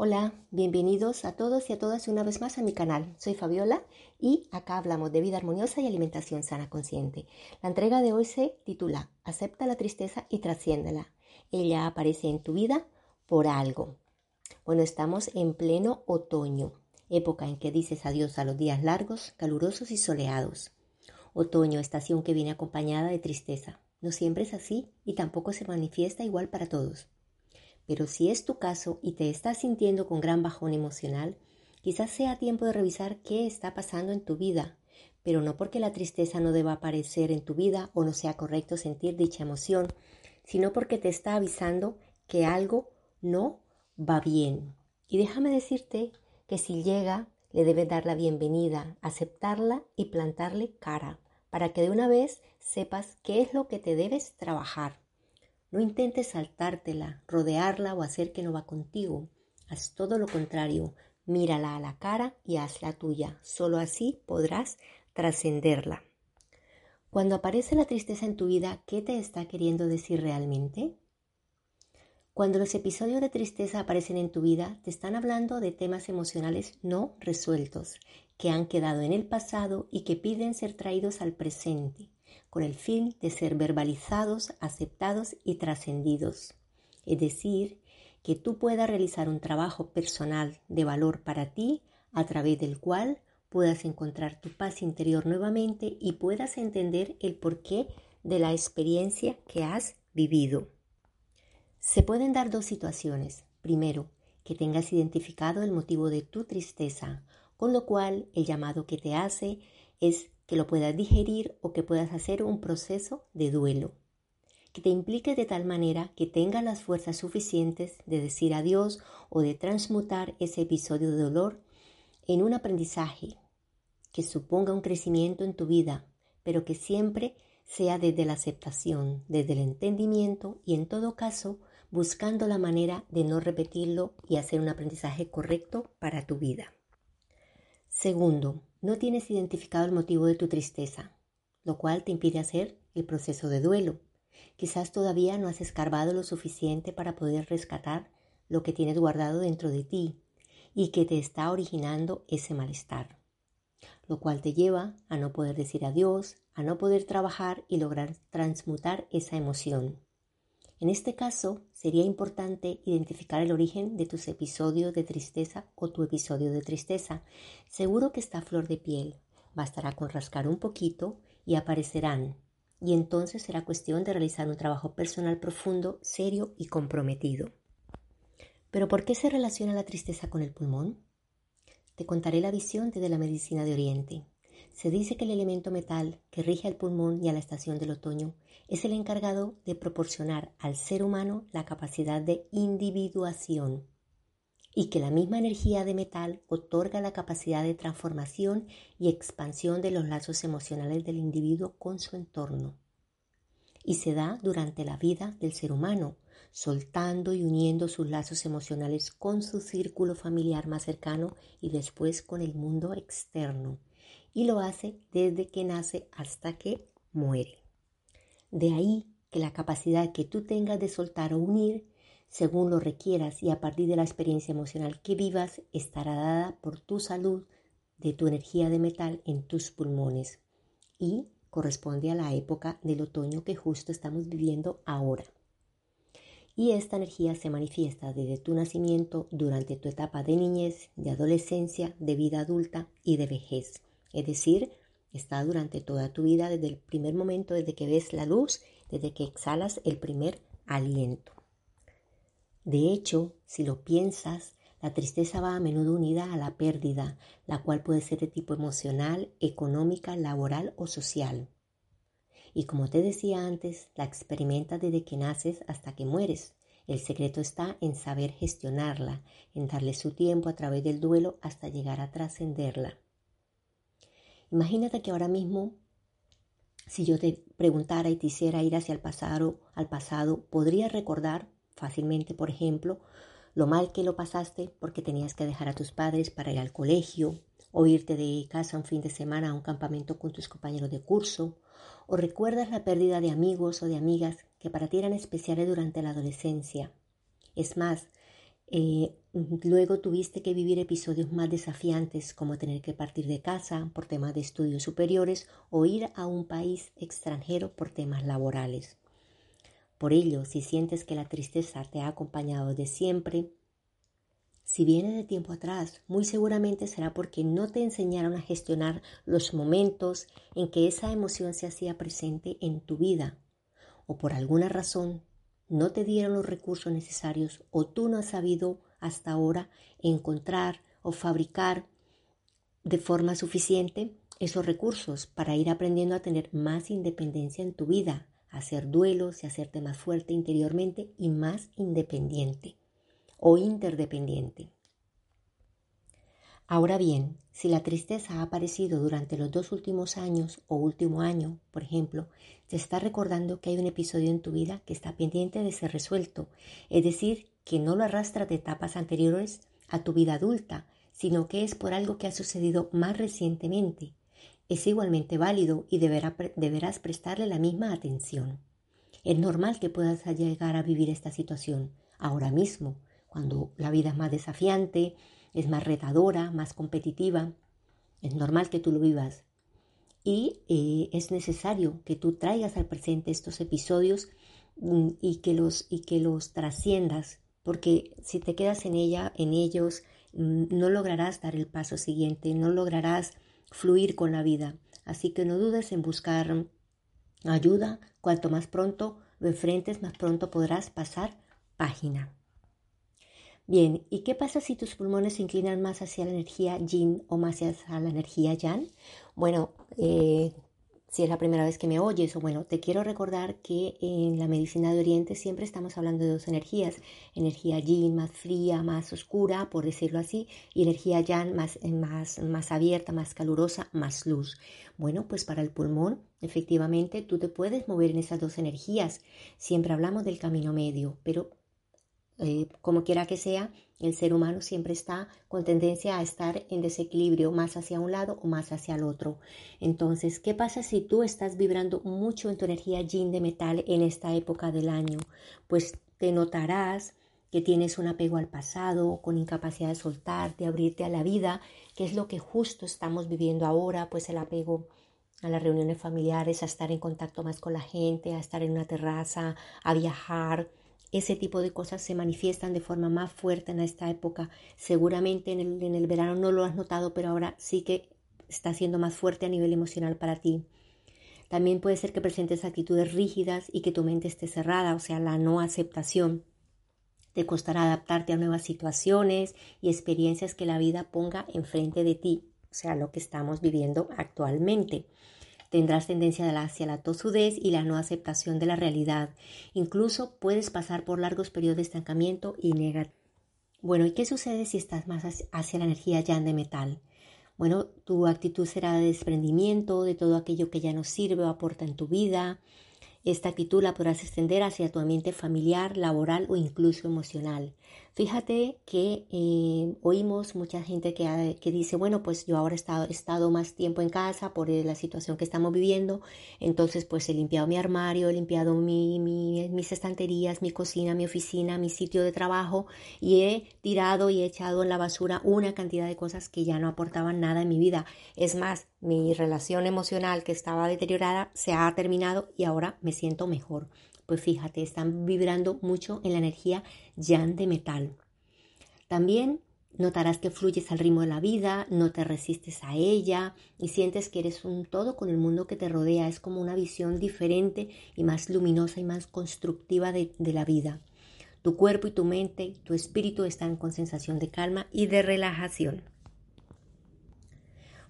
Hola, bienvenidos a todos y a todas una vez más a mi canal. Soy Fabiola y acá hablamos de vida armoniosa y alimentación sana consciente. La entrega de hoy se titula Acepta la tristeza y trasciéndela. Ella aparece en tu vida por algo. Bueno, estamos en pleno otoño, época en que dices adiós a los días largos, calurosos y soleados. Otoño, estación que viene acompañada de tristeza. No siempre es así y tampoco se manifiesta igual para todos. Pero si es tu caso y te estás sintiendo con gran bajón emocional, quizás sea tiempo de revisar qué está pasando en tu vida, pero no porque la tristeza no deba aparecer en tu vida o no sea correcto sentir dicha emoción, sino porque te está avisando que algo no va bien. Y déjame decirte que si llega, le debes dar la bienvenida, aceptarla y plantarle cara, para que de una vez sepas qué es lo que te debes trabajar. No intentes saltártela, rodearla o hacer que no va contigo. Haz todo lo contrario. Mírala a la cara y hazla tuya. Solo así podrás trascenderla. Cuando aparece la tristeza en tu vida, ¿qué te está queriendo decir realmente? Cuando los episodios de tristeza aparecen en tu vida, te están hablando de temas emocionales no resueltos, que han quedado en el pasado y que piden ser traídos al presente con el fin de ser verbalizados, aceptados y trascendidos. Es decir, que tú puedas realizar un trabajo personal de valor para ti a través del cual puedas encontrar tu paz interior nuevamente y puedas entender el porqué de la experiencia que has vivido. Se pueden dar dos situaciones. Primero, que tengas identificado el motivo de tu tristeza, con lo cual el llamado que te hace es que lo puedas digerir o que puedas hacer un proceso de duelo, que te implique de tal manera que tengas las fuerzas suficientes de decir adiós o de transmutar ese episodio de dolor en un aprendizaje que suponga un crecimiento en tu vida, pero que siempre sea desde la aceptación, desde el entendimiento y en todo caso buscando la manera de no repetirlo y hacer un aprendizaje correcto para tu vida. Segundo, no tienes identificado el motivo de tu tristeza, lo cual te impide hacer el proceso de duelo. Quizás todavía no has escarbado lo suficiente para poder rescatar lo que tienes guardado dentro de ti y que te está originando ese malestar, lo cual te lleva a no poder decir adiós, a no poder trabajar y lograr transmutar esa emoción. En este caso, sería importante identificar el origen de tus episodios de tristeza o tu episodio de tristeza. Seguro que está flor de piel. Bastará con rascar un poquito y aparecerán. Y entonces será cuestión de realizar un trabajo personal profundo, serio y comprometido. Pero ¿por qué se relaciona la tristeza con el pulmón? Te contaré la visión desde la medicina de Oriente. Se dice que el elemento metal que rige al pulmón y a la estación del otoño es el encargado de proporcionar al ser humano la capacidad de individuación y que la misma energía de metal otorga la capacidad de transformación y expansión de los lazos emocionales del individuo con su entorno. Y se da durante la vida del ser humano, soltando y uniendo sus lazos emocionales con su círculo familiar más cercano y después con el mundo externo y lo hace desde que nace hasta que muere. De ahí que la capacidad que tú tengas de soltar o unir, según lo requieras y a partir de la experiencia emocional que vivas, estará dada por tu salud, de tu energía de metal en tus pulmones y corresponde a la época del otoño que justo estamos viviendo ahora. Y esta energía se manifiesta desde tu nacimiento durante tu etapa de niñez, de adolescencia, de vida adulta y de vejez. Es decir, está durante toda tu vida, desde el primer momento, desde que ves la luz, desde que exhalas el primer aliento. De hecho, si lo piensas, la tristeza va a menudo unida a la pérdida, la cual puede ser de tipo emocional, económica, laboral o social. Y como te decía antes, la experimentas desde que naces hasta que mueres. El secreto está en saber gestionarla, en darle su tiempo a través del duelo hasta llegar a trascenderla. Imagínate que ahora mismo, si yo te preguntara y te hiciera ir hacia el pasado, al pasado, ¿podrías recordar fácilmente, por ejemplo, lo mal que lo pasaste porque tenías que dejar a tus padres para ir al colegio, o irte de casa un fin de semana a un campamento con tus compañeros de curso, o recuerdas la pérdida de amigos o de amigas que para ti eran especiales durante la adolescencia. Es más, eh, luego tuviste que vivir episodios más desafiantes como tener que partir de casa por temas de estudios superiores o ir a un país extranjero por temas laborales. Por ello, si sientes que la tristeza te ha acompañado de siempre, si viene de tiempo atrás, muy seguramente será porque no te enseñaron a gestionar los momentos en que esa emoción se hacía presente en tu vida, o por alguna razón no te dieron los recursos necesarios o tú no has sabido hasta ahora encontrar o fabricar de forma suficiente esos recursos para ir aprendiendo a tener más independencia en tu vida, hacer duelos y hacerte más fuerte interiormente y más independiente o interdependiente. Ahora bien, si la tristeza ha aparecido durante los dos últimos años o último año, por ejemplo, te está recordando que hay un episodio en tu vida que está pendiente de ser resuelto, es decir, que no lo arrastra de etapas anteriores a tu vida adulta, sino que es por algo que ha sucedido más recientemente. Es igualmente válido y deberás prestarle la misma atención. Es normal que puedas llegar a vivir esta situación ahora mismo, cuando la vida es más desafiante, es más retadora, más competitiva. Es normal que tú lo vivas. Y eh, es necesario que tú traigas al presente estos episodios mm, y, que los, y que los trasciendas, porque si te quedas en ella, en ellos, mm, no lograrás dar el paso siguiente, no lograrás fluir con la vida. Así que no dudes en buscar ayuda. Cuanto más pronto lo enfrentes, más pronto podrás pasar página. Bien, ¿y qué pasa si tus pulmones se inclinan más hacia la energía yin o más hacia la energía yang? Bueno, eh, si es la primera vez que me oyes, o bueno, te quiero recordar que en la medicina de Oriente siempre estamos hablando de dos energías, energía yin más fría, más oscura, por decirlo así, y energía yang más, más, más abierta, más calurosa, más luz. Bueno, pues para el pulmón, efectivamente, tú te puedes mover en esas dos energías. Siempre hablamos del camino medio, pero eh, como quiera que sea, el ser humano siempre está con tendencia a estar en desequilibrio más hacia un lado o más hacia el otro. Entonces, ¿qué pasa si tú estás vibrando mucho en tu energía yin de metal en esta época del año? Pues te notarás que tienes un apego al pasado, con incapacidad de soltar, de abrirte a la vida, que es lo que justo estamos viviendo ahora, pues el apego a las reuniones familiares, a estar en contacto más con la gente, a estar en una terraza, a viajar, ese tipo de cosas se manifiestan de forma más fuerte en esta época. Seguramente en el, en el verano no lo has notado, pero ahora sí que está siendo más fuerte a nivel emocional para ti. También puede ser que presentes actitudes rígidas y que tu mente esté cerrada, o sea, la no aceptación. Te costará adaptarte a nuevas situaciones y experiencias que la vida ponga enfrente de ti, o sea, lo que estamos viviendo actualmente. Tendrás tendencia hacia la tosudez y la no aceptación de la realidad. Incluso puedes pasar por largos periodos de estancamiento y negativo. Bueno, ¿y qué sucede si estás más hacia la energía ya de metal? Bueno, tu actitud será de desprendimiento de todo aquello que ya no sirve o aporta en tu vida. Esta actitud la podrás extender hacia tu ambiente familiar, laboral o incluso emocional. Fíjate que eh, oímos mucha gente que, dice, bueno, pues yo ahora he estado, estado, más tiempo en casa por la situación que estamos viviendo, entonces pues he limpiado mi armario, he limpiado mi, mis estanterías, mi cocina, mi oficina, mi sitio de trabajo y he tirado y he echado en la basura una cantidad de cosas que ya no aportaban nada en mi vida. Es más, mi relación emocional que estaba deteriorada se ha terminado y ahora me siento mejor pues fíjate, están vibrando mucho en la energía yang de metal. También notarás que fluyes al ritmo de la vida, no te resistes a ella y sientes que eres un todo con el mundo que te rodea. Es como una visión diferente y más luminosa y más constructiva de, de la vida. Tu cuerpo y tu mente, tu espíritu están con sensación de calma y de relajación.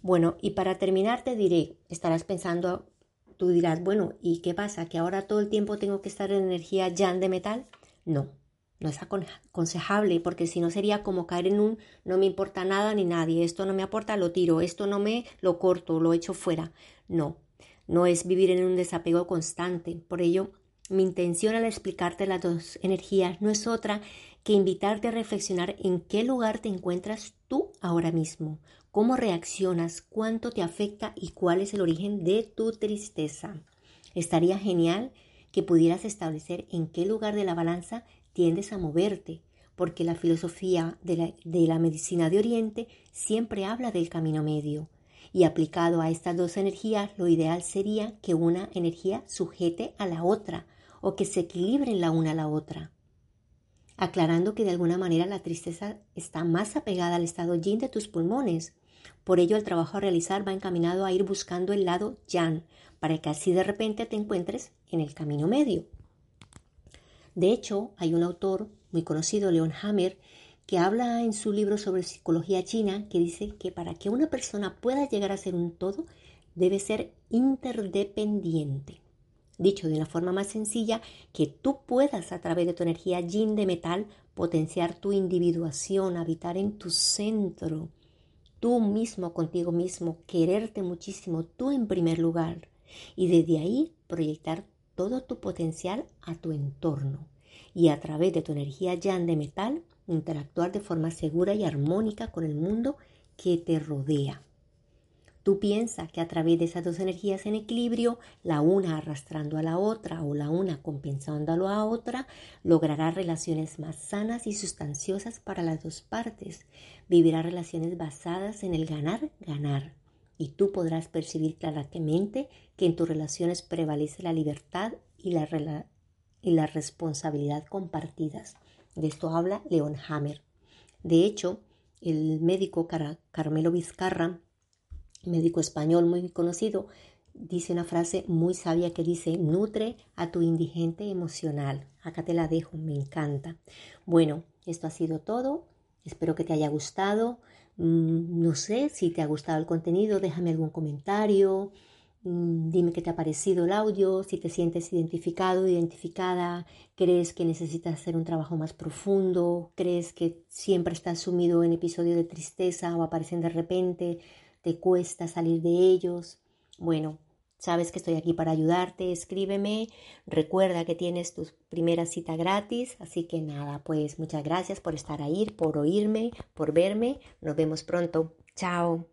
Bueno, y para terminar te diré, estarás pensando Tú dirás, bueno, ¿y qué pasa? ¿Que ahora todo el tiempo tengo que estar en energía yang de metal? No, no es aconsejable porque si no sería como caer en un no me importa nada ni nadie, esto no me aporta, lo tiro, esto no me lo corto, lo echo fuera. No, no es vivir en un desapego constante. Por ello, mi intención al explicarte las dos energías no es otra que invitarte a reflexionar en qué lugar te encuentras tú ahora mismo, cómo reaccionas, cuánto te afecta y cuál es el origen de tu tristeza. Estaría genial que pudieras establecer en qué lugar de la balanza tiendes a moverte, porque la filosofía de la, medicina de Oriente siempre habla del camino medio, y aplicado a estas dos energías, lo ideal sería que una energía sujete a la otra o que se equilibren la una a la otra. Aclarando que de alguna manera la tristeza está más apegada al estado yin de tus pulmones. Por ello, el trabajo a realizar va encaminado a ir buscando el lado yang, para que así de repente te encuentres en el camino medio. De hecho, hay un autor muy conocido, Leon Hammer, que habla en su libro sobre psicología china, que dice que para que una persona pueda llegar a ser un todo, debe ser interdependiente. Dicho de una forma más sencilla, que tú puedas a través de tu energía yin de metal potenciar tu individuación, habitar en tu centro, tú mismo contigo mismo, quererte muchísimo, tú en primer lugar, y desde ahí proyectar todo tu potencial a tu entorno y a través de tu energía yang de metal interactuar de forma segura y armónica con el mundo que te rodea. Tú piensas que a través de esas dos energías en equilibrio, la una arrastrando a la otra o la una compensando a otra, logrará relaciones más sanas y sustanciosas para las dos partes. Vivirá relaciones basadas en el ganar-ganar. Y tú podrás percibir claramente que en tus relaciones prevalece la libertad y la, y la responsabilidad compartidas. De esto habla Leon Hammer. De hecho, el médico Carmelo Vizcarra, médico español muy conocido, dice una frase muy sabia que dice, nutre a tu indigente emocional. Acá te la dejo, me encanta. Bueno, esto ha sido todo. Espero que te haya gustado. Mm, no sé si te ha gustado el contenido, déjame algún comentario. Mm, dime qué te ha parecido el audio, si te sientes identificado, identificada, crees que necesitas hacer un trabajo más profundo, crees que siempre estás sumido en episodios de tristeza o aparecen de repente, te cuesta salir de ellos. Bueno, sabes que estoy aquí para ayudarte, escríbeme, recuerda que tienes tu primera cita gratis, así que nada, pues muchas gracias por estar ahí, por oírme, por verme, nos vemos pronto, chao.